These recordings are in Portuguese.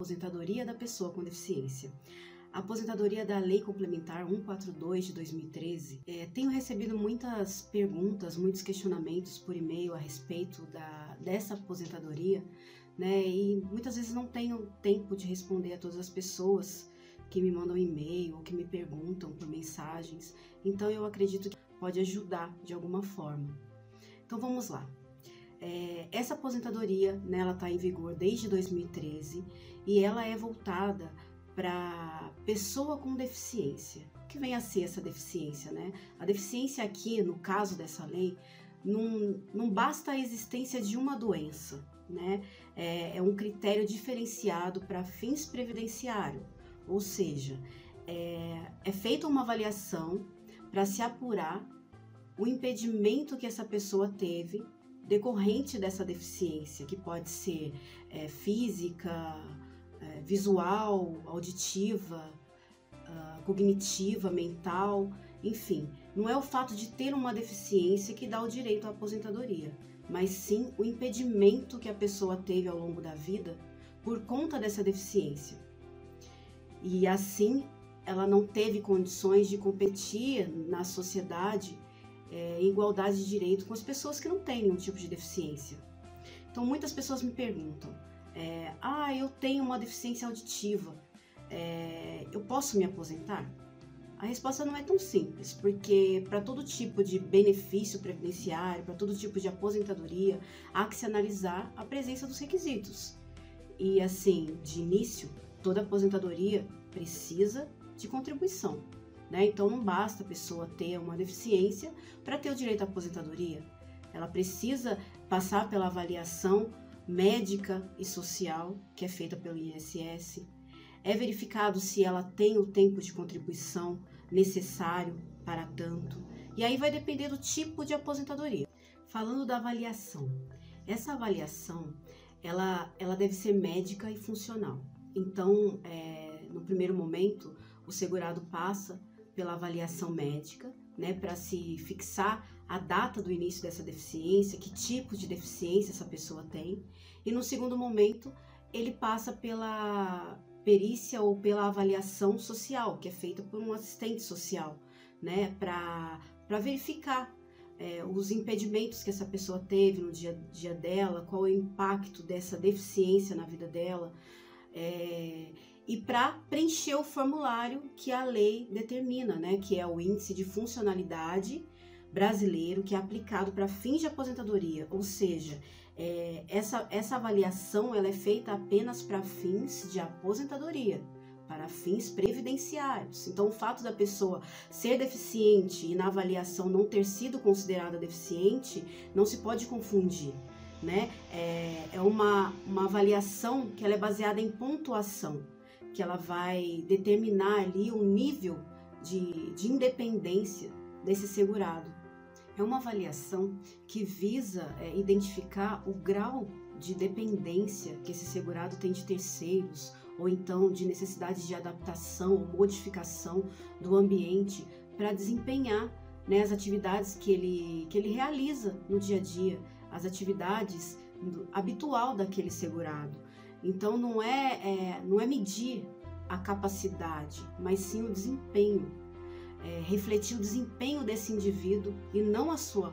Aposentadoria da pessoa com deficiência. A aposentadoria da Lei Complementar 142 de 2013. É, tenho recebido muitas perguntas, muitos questionamentos por e-mail a respeito da, dessa aposentadoria, né? E muitas vezes não tenho tempo de responder a todas as pessoas que me mandam e-mail ou que me perguntam por mensagens. Então eu acredito que pode ajudar de alguma forma. Então vamos lá. É, essa aposentadoria, né, ela está em vigor desde 2013 e ela é voltada para pessoa com deficiência. O que vem a ser essa deficiência, né? A deficiência aqui, no caso dessa lei, não, não basta a existência de uma doença, né? É, é um critério diferenciado para fins previdenciários, ou seja, é, é feita uma avaliação para se apurar o impedimento que essa pessoa teve decorrente dessa deficiência, que pode ser é, física, é, visual, auditiva, uh, cognitiva, mental, enfim. Não é o fato de ter uma deficiência que dá o direito à aposentadoria, mas sim o impedimento que a pessoa teve ao longo da vida por conta dessa deficiência. E assim ela não teve condições de competir na sociedade é, igualdade de direito com as pessoas que não têm nenhum tipo de deficiência. Então muitas pessoas me perguntam: é, ah, eu tenho uma deficiência auditiva, é, eu posso me aposentar? A resposta não é tão simples, porque para todo tipo de benefício previdenciário, para todo tipo de aposentadoria, há que se analisar a presença dos requisitos. E assim, de início, toda aposentadoria precisa de contribuição. Né? Então não basta a pessoa ter uma deficiência para ter o direito à aposentadoria. Ela precisa passar pela avaliação médica e social, que é feita pelo INSS. É verificado se ela tem o tempo de contribuição necessário para tanto. E aí vai depender do tipo de aposentadoria. Falando da avaliação, essa avaliação ela, ela deve ser médica e funcional. Então, é, no primeiro momento, o segurado passa pela avaliação médica, né, para se fixar a data do início dessa deficiência, que tipo de deficiência essa pessoa tem, e no segundo momento ele passa pela perícia ou pela avaliação social, que é feita por um assistente social, né, para verificar é, os impedimentos que essa pessoa teve no dia a dia dela, qual é o impacto dessa deficiência na vida dela, é, e para preencher o formulário que a lei determina, né, que é o índice de funcionalidade brasileiro que é aplicado para fins de aposentadoria, ou seja, é, essa, essa avaliação ela é feita apenas para fins de aposentadoria, para fins previdenciários. Então, o fato da pessoa ser deficiente e na avaliação não ter sido considerada deficiente não se pode confundir. Né? É, é uma, uma avaliação que ela é baseada em pontuação, que ela vai determinar ali o nível de, de independência desse segurado é uma avaliação que visa é, identificar o grau de dependência que esse segurado tem de terceiros, ou então de necessidade de adaptação ou modificação do ambiente para desempenhar né, as atividades que ele, que ele realiza no dia a dia, as atividades habitual daquele segurado. Então não é, é, não é medir a capacidade, mas sim o desempenho é, refletir o desempenho desse indivíduo e não a sua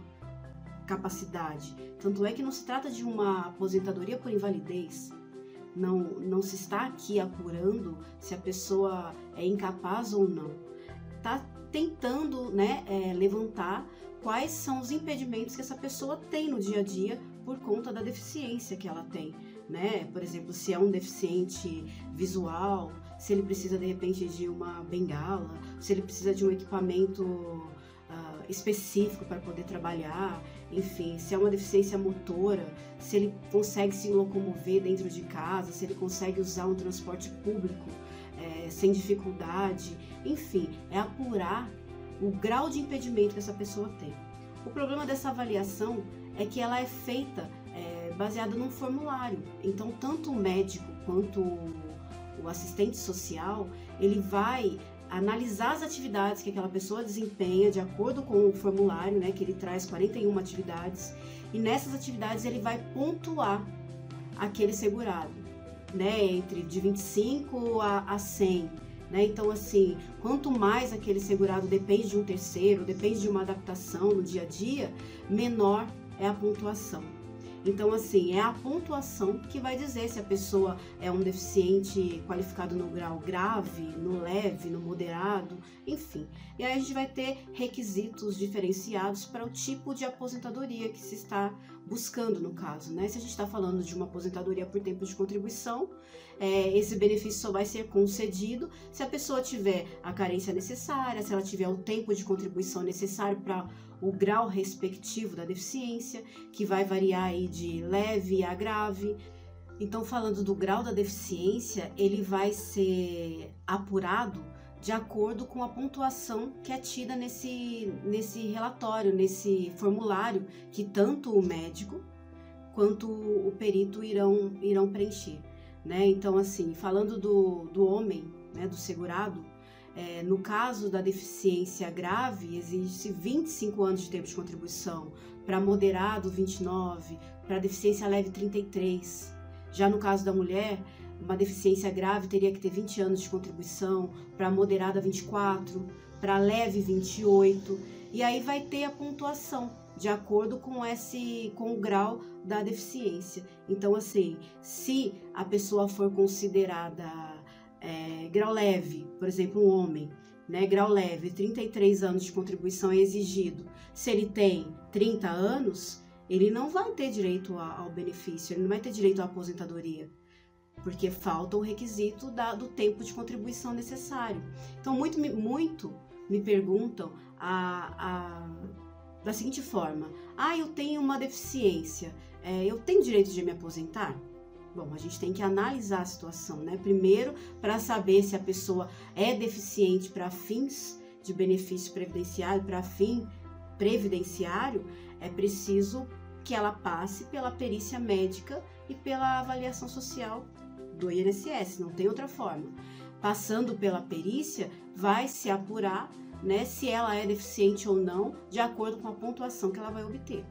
capacidade. Tanto é que não se trata de uma aposentadoria por invalidez. Não, não se está aqui apurando se a pessoa é incapaz ou não. Está tentando né, é, levantar quais são os impedimentos que essa pessoa tem no dia a dia por conta da deficiência que ela tem. Né? Por exemplo, se é um deficiente visual, se ele precisa de repente de uma bengala, se ele precisa de um equipamento uh, específico para poder trabalhar, enfim, se é uma deficiência motora, se ele consegue se locomover dentro de casa, se ele consegue usar um transporte público é, sem dificuldade, enfim, é apurar o grau de impedimento que essa pessoa tem. O problema dessa avaliação é que ela é feita baseada num formulário. Então, tanto o médico quanto o assistente social, ele vai analisar as atividades que aquela pessoa desempenha de acordo com o formulário, né, que ele traz 41 atividades, e nessas atividades ele vai pontuar aquele segurado. né, entre de 25 a, a 100. Né? Então, assim, quanto mais aquele segurado depende de um terceiro, depende de uma adaptação no dia a dia, menor é a pontuação. Então, assim, é a pontuação que vai dizer se a pessoa é um deficiente qualificado no grau grave, no leve, no moderado, enfim. E aí a gente vai ter requisitos diferenciados para o tipo de aposentadoria que se está buscando no caso, né? Se a gente está falando de uma aposentadoria por tempo de contribuição, é, esse benefício só vai ser concedido se a pessoa tiver a carência necessária, se ela tiver o tempo de contribuição necessário para o grau respectivo da deficiência, que vai variar aí de leve a grave. Então, falando do grau da deficiência, ele vai ser apurado de acordo com a pontuação que é tida nesse, nesse relatório, nesse formulário que tanto o médico quanto o perito irão, irão preencher. Né? Então, assim, falando do, do homem, né, do segurado, é, no caso da deficiência grave, existe 25 anos de tempo de contribuição, para moderado, 29, para deficiência leve, 33. Já no caso da mulher, uma deficiência grave teria que ter 20 anos de contribuição, para moderada, 24, para leve, 28. E aí vai ter a pontuação de acordo com esse com o grau da deficiência. Então, assim, se a pessoa for considerada é, grau leve, por exemplo, um homem, né, grau leve, 33 anos de contribuição é exigido. Se ele tem 30 anos, ele não vai ter direito ao benefício, ele não vai ter direito à aposentadoria, porque falta o requisito da, do tempo de contribuição necessário. Então, muito, muito me perguntam a, a, da seguinte forma: ah, eu tenho uma deficiência, é, eu tenho direito de me aposentar? Bom, a gente tem que analisar a situação, né? Primeiro, para saber se a pessoa é deficiente para fins de benefício previdenciário, para fim previdenciário, é preciso que ela passe pela perícia médica e pela avaliação social do INSS, não tem outra forma. Passando pela perícia, vai se apurar né, se ela é deficiente ou não, de acordo com a pontuação que ela vai obter.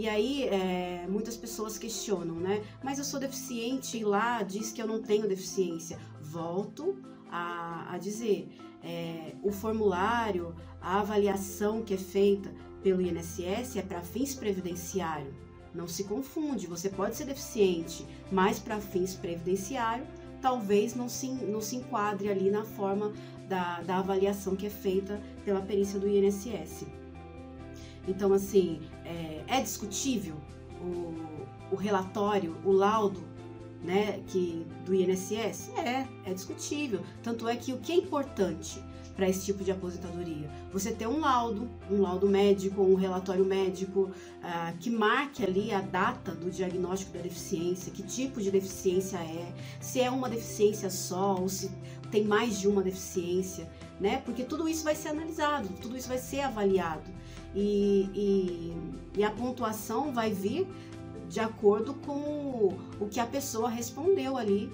E aí, é, muitas pessoas questionam, né? Mas eu sou deficiente e lá diz que eu não tenho deficiência. Volto a, a dizer: é, o formulário, a avaliação que é feita pelo INSS é para fins previdenciários. Não se confunde, você pode ser deficiente, mas para fins previdenciários, talvez não se, não se enquadre ali na forma da, da avaliação que é feita pela perícia do INSS. Então, assim, é, é discutível o, o, relatório, o laudo né, que, do INSS? É, é discutível. Tanto é que o que é importante para esse tipo de aposentadoria? Você ter um laudo, um laudo médico, um relatório médico uh, que marque ali a data do diagnóstico da deficiência, que tipo de deficiência é, se é uma deficiência só ou se tem mais de uma deficiência, né? Porque tudo isso vai ser analisado, tudo isso vai ser avaliado e, e, e a pontuação vai vir de acordo com o que a pessoa respondeu ali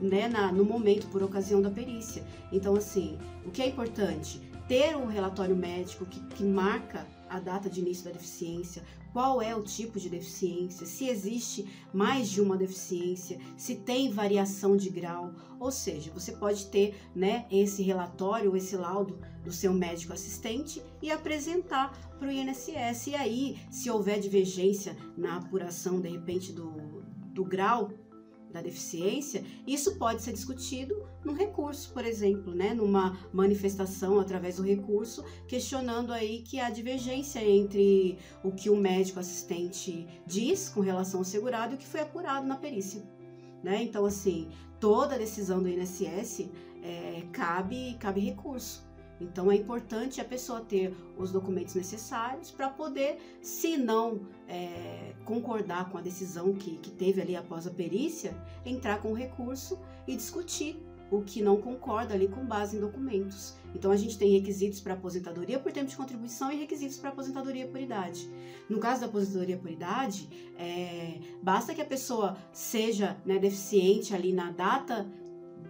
né, na, no momento, por ocasião da perícia. Então, assim, o que é importante? Ter um relatório médico que, que marca a data de início da deficiência, qual é o tipo de deficiência, se existe mais de uma deficiência, se tem variação de grau, ou seja, você pode ter né, esse relatório, esse laudo do seu médico assistente e apresentar para o INSS. E aí, se houver divergência na apuração, de repente, do, do grau da deficiência, isso pode ser discutido num recurso, por exemplo, né, numa manifestação através do recurso, questionando aí que há divergência entre o que o médico assistente diz com relação ao segurado e o que foi apurado na perícia. Né? Então, assim, toda decisão do INSS é, cabe, cabe recurso. Então é importante a pessoa ter os documentos necessários para poder, se não é, concordar com a decisão que, que teve ali após a perícia, entrar com recurso e discutir o que não concorda ali com base em documentos. Então a gente tem requisitos para aposentadoria por tempo de contribuição e requisitos para aposentadoria por idade. No caso da aposentadoria por idade, é, basta que a pessoa seja né, deficiente ali na data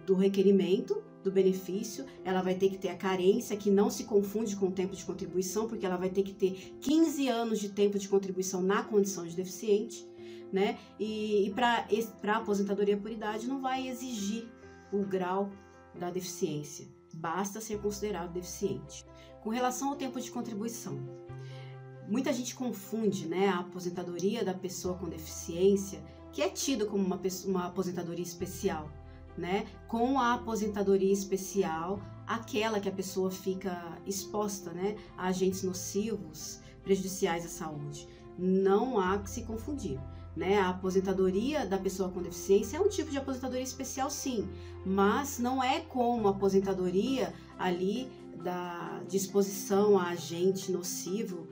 do requerimento do benefício, ela vai ter que ter a carência, que não se confunde com o tempo de contribuição, porque ela vai ter que ter 15 anos de tempo de contribuição na condição de deficiente. né? E, e para a aposentadoria por idade não vai exigir o grau da deficiência, basta ser considerado deficiente. Com relação ao tempo de contribuição, muita gente confunde né, a aposentadoria da pessoa com deficiência, que é tido como uma, uma aposentadoria especial, né, com a aposentadoria especial, aquela que a pessoa fica exposta né, a agentes nocivos, prejudiciais à saúde. Não há que se confundir. Né? A aposentadoria da pessoa com deficiência é um tipo de aposentadoria especial, sim, mas não é como a aposentadoria ali da disposição a agente nocivo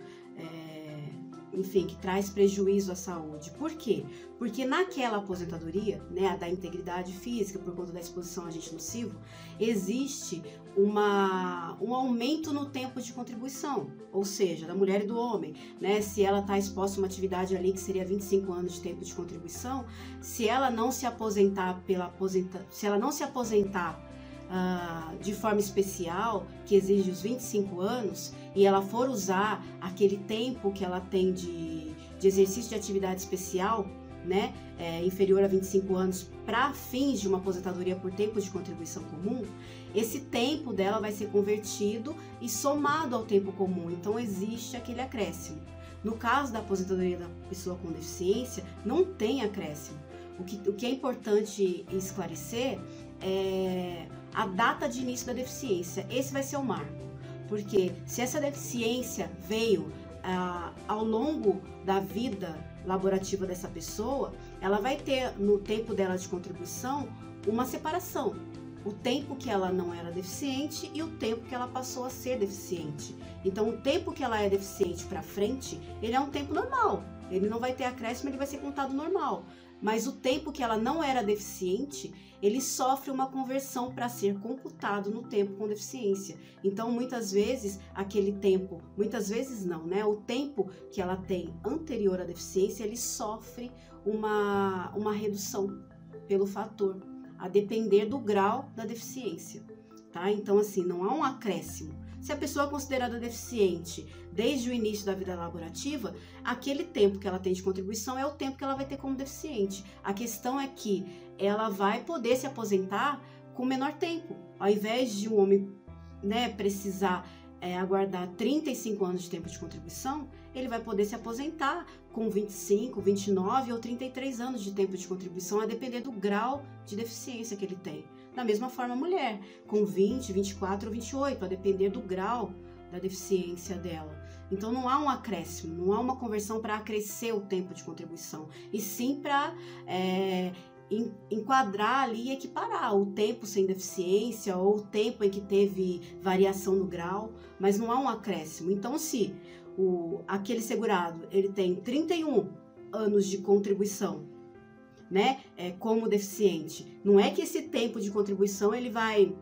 enfim, que traz prejuízo à saúde. Por quê? Porque naquela aposentadoria, né, a da integridade física, por conta da exposição a agente nocivo, existe uma, um aumento no tempo de contribuição, ou seja, da mulher e do homem, né? Se ela está exposta a uma atividade ali que seria 25 anos de tempo de contribuição, se ela não se aposentar pela aposenta, se ela não se aposentar uh, de forma especial, que exige os 25 anos, e ela for usar aquele tempo que ela tem de, de exercício de atividade especial, né, é, inferior a 25 anos, para fins de uma aposentadoria por tempo de contribuição comum, esse tempo dela vai ser convertido e somado ao tempo comum. Então existe aquele acréscimo. No caso da aposentadoria da pessoa com deficiência, não tem acréscimo. O que, o que é importante esclarecer é a data de início da deficiência. Esse vai ser o marco. Porque se essa deficiência veio ah, ao longo da vida laborativa dessa pessoa, ela vai ter no tempo dela de contribuição uma separação. O tempo que ela não era deficiente e o tempo que ela passou a ser deficiente. Então, o tempo que ela é deficiente para frente, ele é um tempo normal. Ele não vai ter acréscimo, ele vai ser contado normal mas o tempo que ela não era deficiente, ele sofre uma conversão para ser computado no tempo com deficiência. Então, muitas vezes, aquele tempo, muitas vezes não, né? O tempo que ela tem anterior à deficiência, ele sofre uma, uma redução pelo fator, a depender do grau da deficiência, tá? Então, assim, não há um acréscimo. Se a pessoa é considerada deficiente desde o início da vida laborativa, aquele tempo que ela tem de contribuição é o tempo que ela vai ter como deficiente. A questão é que ela vai poder se aposentar com menor tempo. Ao invés de um homem né, precisar é, aguardar 35 anos de tempo de contribuição, ele vai poder se aposentar com 25, 29 ou 33 anos de tempo de contribuição, a depender do grau de deficiência que ele tem. Da mesma forma, a mulher, com 20, 24 ou 28, a depender do grau da deficiência dela. Então não há um acréscimo, não há uma conversão para acrescer o tempo de contribuição, e sim para é, enquadrar ali e equiparar o tempo sem deficiência ou o tempo em que teve variação no grau, mas não há um acréscimo. Então, se o, aquele segurado ele tem 31 anos de contribuição né, é, como deficiente. Não é que esse tempo de contribuição ele vai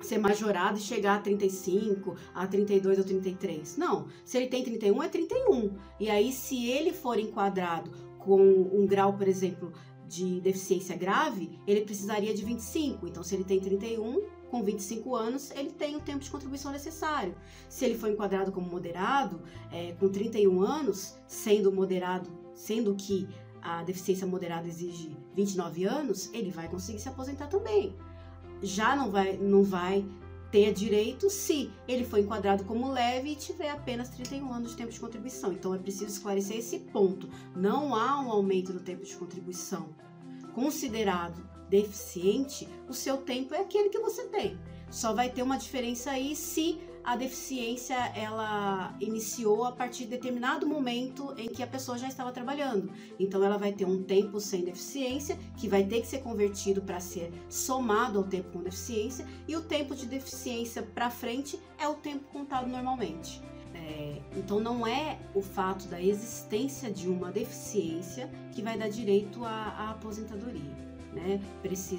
ser majorado e chegar a 35, a 32 ou 33. Não, se ele tem 31 é 31. E aí se ele for enquadrado com um grau, por exemplo, de deficiência grave, ele precisaria de 25. Então se ele tem 31, com 25 anos, ele tem o tempo de contribuição necessário. Se ele for enquadrado como moderado, é, com 31 anos, sendo moderado, sendo que a deficiência moderada exige 29 anos, ele vai conseguir se aposentar também. Já não vai, não vai ter direito se ele for enquadrado como leve e tiver apenas 31 anos de tempo de contribuição. Então é preciso esclarecer esse ponto. Não há um aumento do tempo de contribuição. Considerado deficiente, o seu tempo é aquele que você tem. Só vai ter uma diferença aí se a deficiência ela iniciou a partir de determinado momento em que a pessoa já estava trabalhando. Então ela vai ter um tempo sem deficiência que vai ter que ser convertido para ser somado ao tempo com deficiência e o tempo de deficiência para frente é o tempo contado normalmente. É, então não é o fato da existência de uma deficiência que vai dar direito à, à aposentadoria. Né?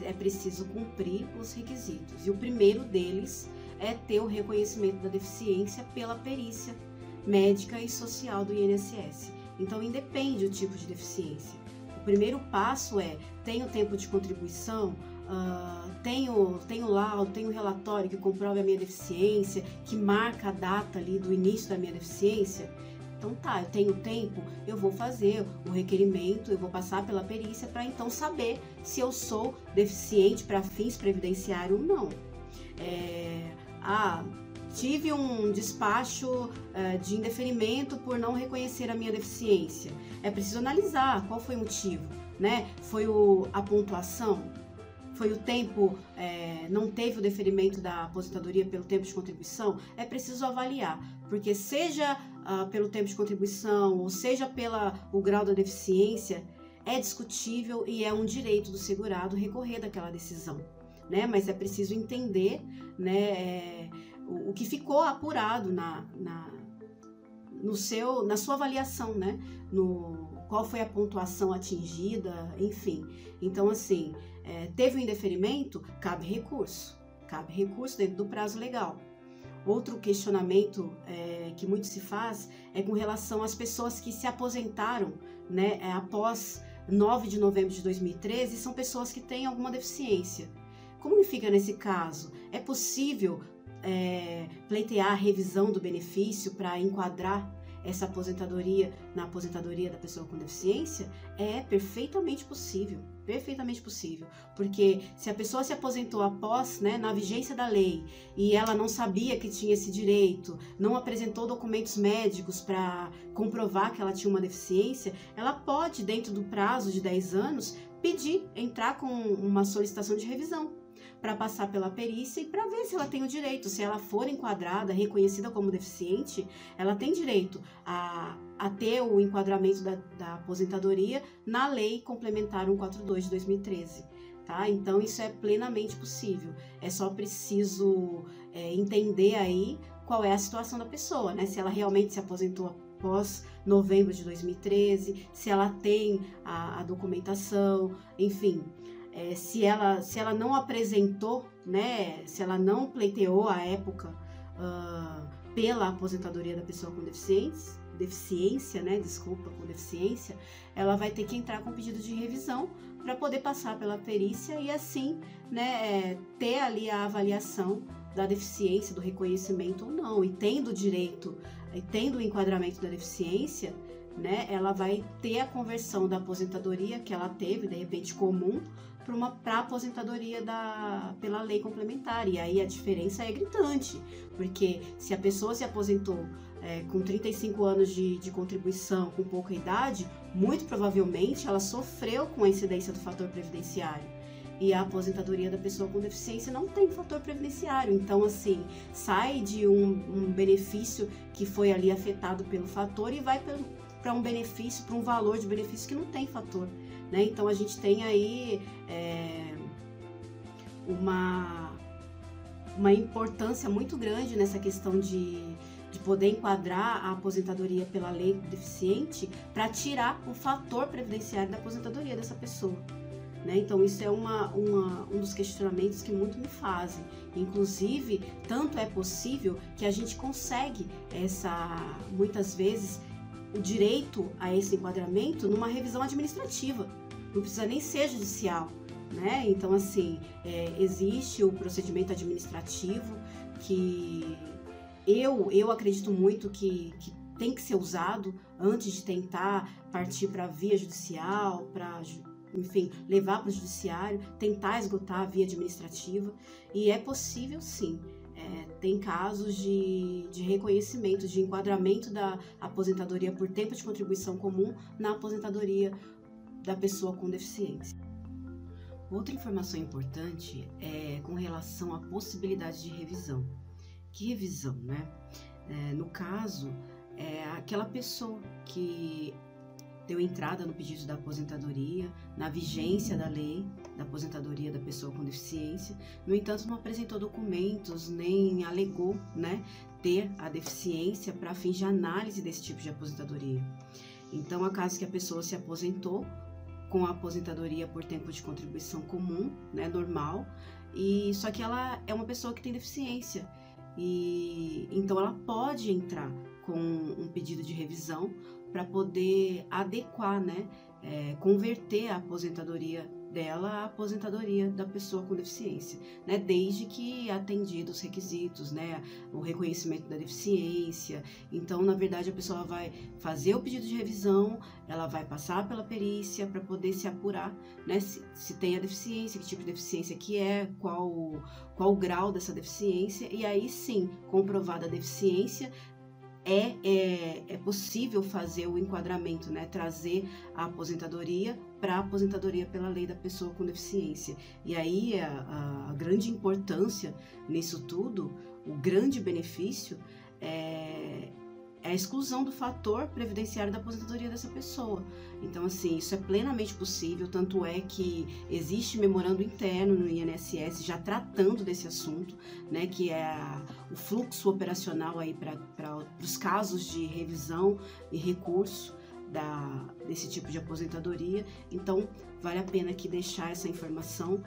é preciso cumprir os requisitos. E o primeiro deles é ter o reconhecimento da deficiência pela perícia médica e social do INSS. Então, independe o tipo de deficiência. O primeiro passo é: tenho tempo de contribuição, uh, tenho, tenho laudo, tenho relatório que comprove a minha deficiência, que marca a data ali do início da minha deficiência. Então tá, eu tenho tempo, eu vou fazer o requerimento, eu vou passar pela perícia para então saber se eu sou deficiente para fins previdenciários ou não. É, ah, tive um despacho uh, de indeferimento por não reconhecer a minha deficiência. É preciso analisar qual foi o motivo, né? Foi o, a pontuação? Foi o tempo, é, não teve o deferimento da aposentadoria pelo tempo de contribuição? É preciso avaliar, porque seja uh, pelo tempo de contribuição ou seja pelo grau da deficiência, é discutível e é um direito do segurado recorrer daquela decisão, né? Mas é preciso entender, né? É, o, o que ficou apurado na, na, no seu, na sua avaliação, né? No, qual foi a pontuação atingida, enfim. Então, assim, é, teve um indeferimento, cabe recurso. Cabe recurso dentro do prazo legal. Outro questionamento é, que muito se faz é com relação às pessoas que se aposentaram né, é, após 9 de novembro de 2013 são pessoas que têm alguma deficiência. Como fica nesse caso? É possível é, pleitear a revisão do benefício para enquadrar essa aposentadoria na aposentadoria da pessoa com deficiência? É perfeitamente possível, perfeitamente possível, porque se a pessoa se aposentou após, né, na vigência da lei e ela não sabia que tinha esse direito, não apresentou documentos médicos para comprovar que ela tinha uma deficiência, ela pode dentro do prazo de 10 anos pedir entrar com uma solicitação de revisão para passar pela perícia e para ver se ela tem o direito. Se ela for enquadrada, reconhecida como deficiente, ela tem direito a, a ter o enquadramento da, da aposentadoria na Lei Complementar 142 de 2013. Tá? Então isso é plenamente possível. É só preciso é, entender aí qual é a situação da pessoa, né? Se ela realmente se aposentou após novembro de 2013, se ela tem a, a documentação, enfim é, se, ela, se ela não apresentou, né, se ela não pleiteou a época uh, pela aposentadoria da pessoa com deficiência, deficiência, né, desculpa, com deficiência, ela vai ter que entrar com pedido de revisão para poder passar pela perícia e assim, né, é, ter ali a avaliação da deficiência, do reconhecimento ou não, e tendo direito, e tendo o enquadramento da deficiência, né, ela vai ter a conversão da aposentadoria que ela teve, de repente comum, para pra aposentadoria da, pela lei complementar. E aí a diferença é gritante, porque se a pessoa se aposentou é, com 35 anos de, de contribuição, com pouca idade, muito provavelmente ela sofreu com a incidência do fator previdenciário. E a aposentadoria da pessoa com deficiência não tem fator previdenciário. Então, assim, sai de um, um benefício que foi ali afetado pelo fator e vai para um benefício, para um valor de benefício que não tem fator. Né? Então a gente tem aí é, uma, uma importância muito grande nessa questão de, de poder enquadrar a aposentadoria pela lei deficiente para tirar o fator previdenciário da aposentadoria dessa pessoa. Né? Então, isso é uma, uma, um dos questionamentos que muito me fazem. Inclusive, tanto é possível que a gente consegue essa, muitas vezes, o direito a esse enquadramento numa revisão administrativa não precisa nem ser judicial, né? Então, assim, é, existe o procedimento administrativo que eu, eu acredito muito que, que tem que ser usado antes de tentar partir para a via judicial, para enfim, levar para o judiciário, tentar esgotar a via administrativa. E é possível sim. É, tem casos de, de reconhecimento, de enquadramento da aposentadoria por tempo de contribuição comum na aposentadoria da pessoa com deficiência. Outra informação importante é com relação à possibilidade de revisão. Que revisão, né? É, no caso, é aquela pessoa que deu entrada no pedido da aposentadoria, na vigência da lei da aposentadoria da pessoa com deficiência, no entanto, não apresentou documentos nem alegou né, ter a deficiência para fins de análise desse tipo de aposentadoria. Então, a caso que a pessoa se aposentou, com a aposentadoria por tempo de contribuição comum, né, normal, e só que ela é uma pessoa que tem deficiência. E então ela pode entrar com um pedido de revisão para poder adequar, né, é, converter a aposentadoria dela a aposentadoria da pessoa com deficiência, né? Desde que atendido os requisitos, né? O reconhecimento da deficiência. Então, na verdade, a pessoa vai fazer o pedido de revisão, ela vai passar pela perícia para poder se apurar, né? Se, se, tem a deficiência, que tipo de deficiência que é, qual, qual o grau dessa deficiência, e aí sim, comprovada a deficiência, é, é, é, possível fazer o enquadramento, né? trazer a aposentadoria para a aposentadoria pela lei da pessoa com deficiência. E aí a, a grande importância nisso tudo, o grande benefício é, é a exclusão do fator previdenciário da aposentadoria dessa pessoa. Então, assim, isso é plenamente possível, tanto é que existe memorando interno no INSS já tratando desse assunto, né, que é a, o fluxo operacional aí para os casos de revisão e recurso da, desse tipo de aposentadoria. Então, vale a pena aqui deixar essa informação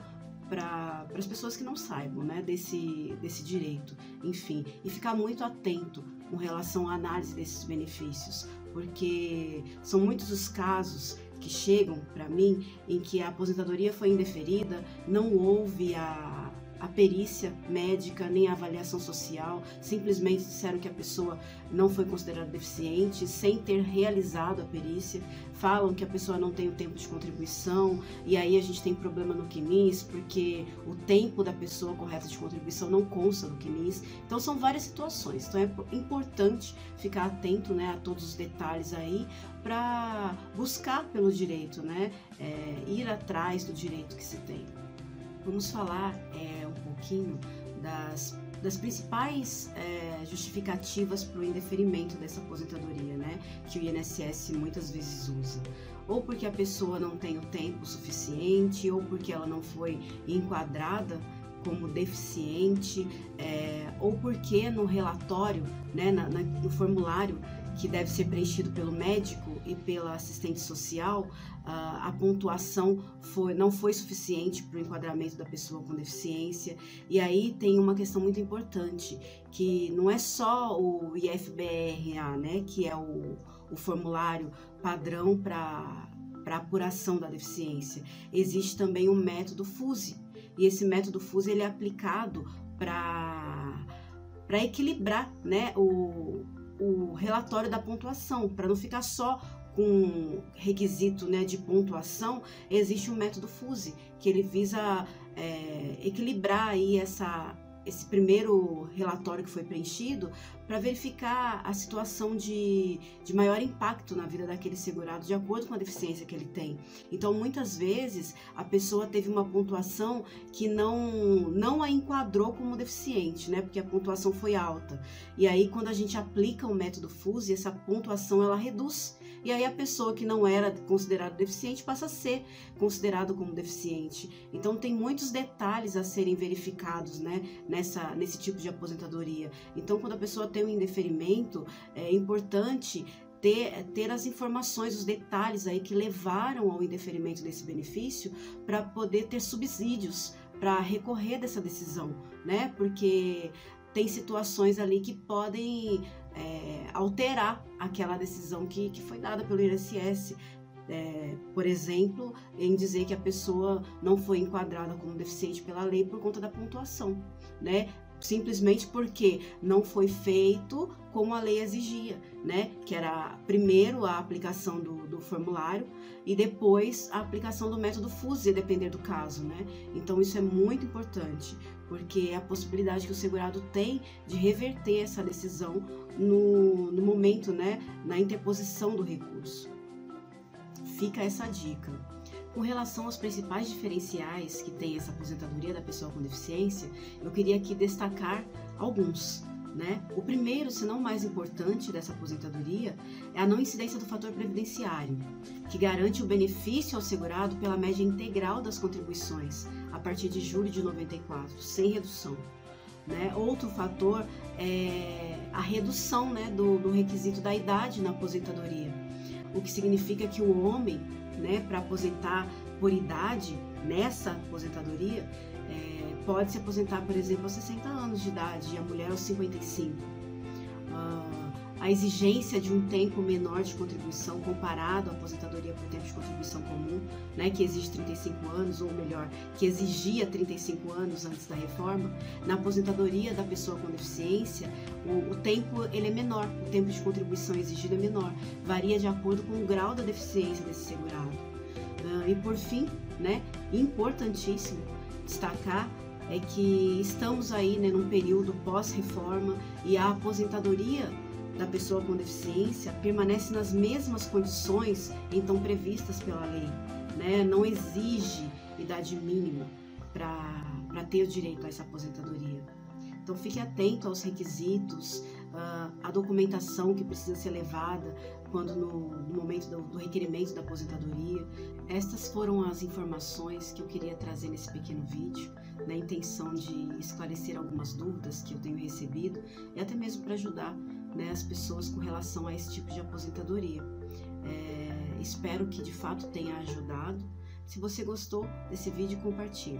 para as pessoas que não saibam né, desse, desse direito, enfim, e ficar muito atento com relação à análise desses benefícios, porque são muitos os casos que chegam para mim em que a aposentadoria foi indeferida, não houve a a perícia médica nem a avaliação social, simplesmente disseram que a pessoa não foi considerada deficiente sem ter realizado a perícia, falam que a pessoa não tem o tempo de contribuição e aí a gente tem problema no QMIS porque o tempo da pessoa correta de contribuição não consta no QMIS. Então são várias situações. Então é importante ficar atento, né, a todos os detalhes aí para buscar pelo direito, né, é, ir atrás do direito que se tem vamos falar é, um pouquinho das, das principais é, justificativas para o indeferimento dessa aposentadoria, né? Que o INSS muitas vezes usa. Ou porque a pessoa não tem o tempo suficiente, ou porque ela não foi enquadrada como deficiente, é, ou porque no relatório, né, na, na, no formulário que deve ser preenchido pelo médico e pela assistente social, a pontuação foi, não foi suficiente para o enquadramento da pessoa com deficiência. E aí tem uma questão muito importante, que não é só o IFBRA, né, que é o, o formulário padrão para para apuração da deficiência. Existe também o método FUSE, e esse método FUSE ele é aplicado para para equilibrar né, o, o relatório da pontuação, para não ficar só com requisito né, de pontuação, existe um método FUSE, que ele visa é, equilibrar aí essa, esse primeiro relatório que foi preenchido para verificar a situação de, de maior impacto na vida daquele segurado de acordo com a deficiência que ele tem. Então, muitas vezes, a pessoa teve uma pontuação que não, não a enquadrou como deficiente, né? Porque a pontuação foi alta. E aí, quando a gente aplica o método FUSE, essa pontuação ela reduz. E aí a pessoa que não era considerada deficiente passa a ser considerado como deficiente. Então tem muitos detalhes a serem verificados, né, nessa nesse tipo de aposentadoria. Então quando a pessoa tem um indeferimento, é importante ter, ter as informações, os detalhes aí que levaram ao indeferimento desse benefício para poder ter subsídios para recorrer dessa decisão, né? Porque tem situações ali que podem é, alterar aquela decisão que, que foi dada pelo INSS. É, por exemplo, em dizer que a pessoa não foi enquadrada como deficiente pela lei por conta da pontuação, né? Simplesmente porque não foi feito como a lei exigia, né? Que era primeiro a aplicação do, do formulário e depois a aplicação do método FUSE, depender do caso, né? Então isso é muito importante, porque é a possibilidade que o segurado tem de reverter essa decisão no, no momento, né? Na interposição do recurso. Fica essa dica. Com relação aos principais diferenciais que tem essa aposentadoria da pessoa com deficiência, eu queria aqui destacar alguns. Né? O primeiro, se não mais importante dessa aposentadoria, é a não incidência do fator previdenciário, que garante o benefício ao segurado pela média integral das contribuições a partir de julho de 94, sem redução. Né? Outro fator é a redução né, do, do requisito da idade na aposentadoria, o que significa que o homem né, para aposentar por idade nessa aposentadoria, é, pode se aposentar, por exemplo, aos 60 anos de idade e a mulher aos 55. Uh, a exigência de um tempo menor de contribuição comparado à aposentadoria por tempo de contribuição comum, né, que exige 35 anos, ou melhor, que exigia 35 anos antes da reforma, na aposentadoria da pessoa com deficiência, o, o tempo ele é menor, o tempo de contribuição exigido é menor, varia de acordo com o grau da deficiência desse segurado. Uh, e por fim, né, importantíssimo destacar é que estamos aí né, num período pós-reforma e a aposentadoria da pessoa com deficiência permanece nas mesmas condições então previstas pela lei, né? não exige idade mínima para ter o direito a essa aposentadoria. Então fique atento aos requisitos, uh, à documentação que precisa ser levada quando no, no momento do, do, requerimento da aposentadoria. Estas foram as informações que eu queria trazer nesse pequeno vídeo, na intenção de esclarecer algumas dúvidas que eu tenho recebido e até mesmo para ajudar né, as pessoas com relação a esse tipo de aposentadoria. É, espero que de fato tenha ajudado. Se você gostou desse vídeo, compartilhe.